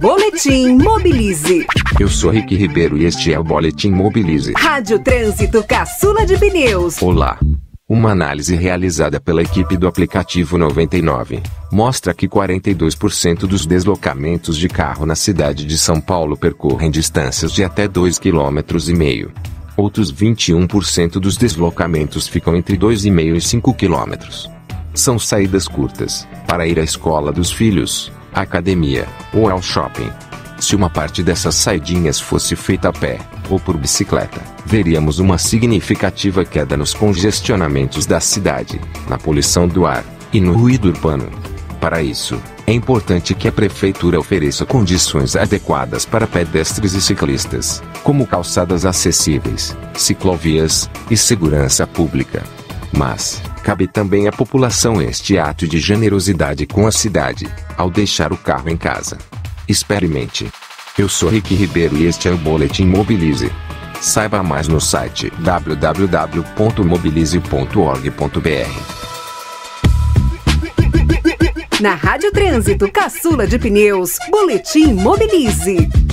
Boletim Mobilize. Eu sou Rick Ribeiro e este é o Boletim Mobilize. Rádio Trânsito Caçula de Pneus. Olá. Uma análise realizada pela equipe do aplicativo 99 mostra que 42% dos deslocamentos de carro na cidade de São Paulo percorrem distâncias de até 2,5 km. Outros 21% dos deslocamentos ficam entre 2,5 e 5 km. São saídas curtas, para ir à escola dos filhos, academia ou ao shopping. Se uma parte dessas saidinhas fosse feita a pé ou por bicicleta, veríamos uma significativa queda nos congestionamentos da cidade, na poluição do ar e no ruído urbano. Para isso, é importante que a prefeitura ofereça condições adequadas para pedestres e ciclistas, como calçadas acessíveis, ciclovias e segurança pública. Mas, cabe também à população este ato de generosidade com a cidade, ao deixar o carro em casa. Experimente. Eu sou Rick Ribeiro e este é o Boletim Mobilize. Saiba mais no site www.mobilize.org.br. Na Rádio Trânsito Caçula de Pneus, Boletim Mobilize.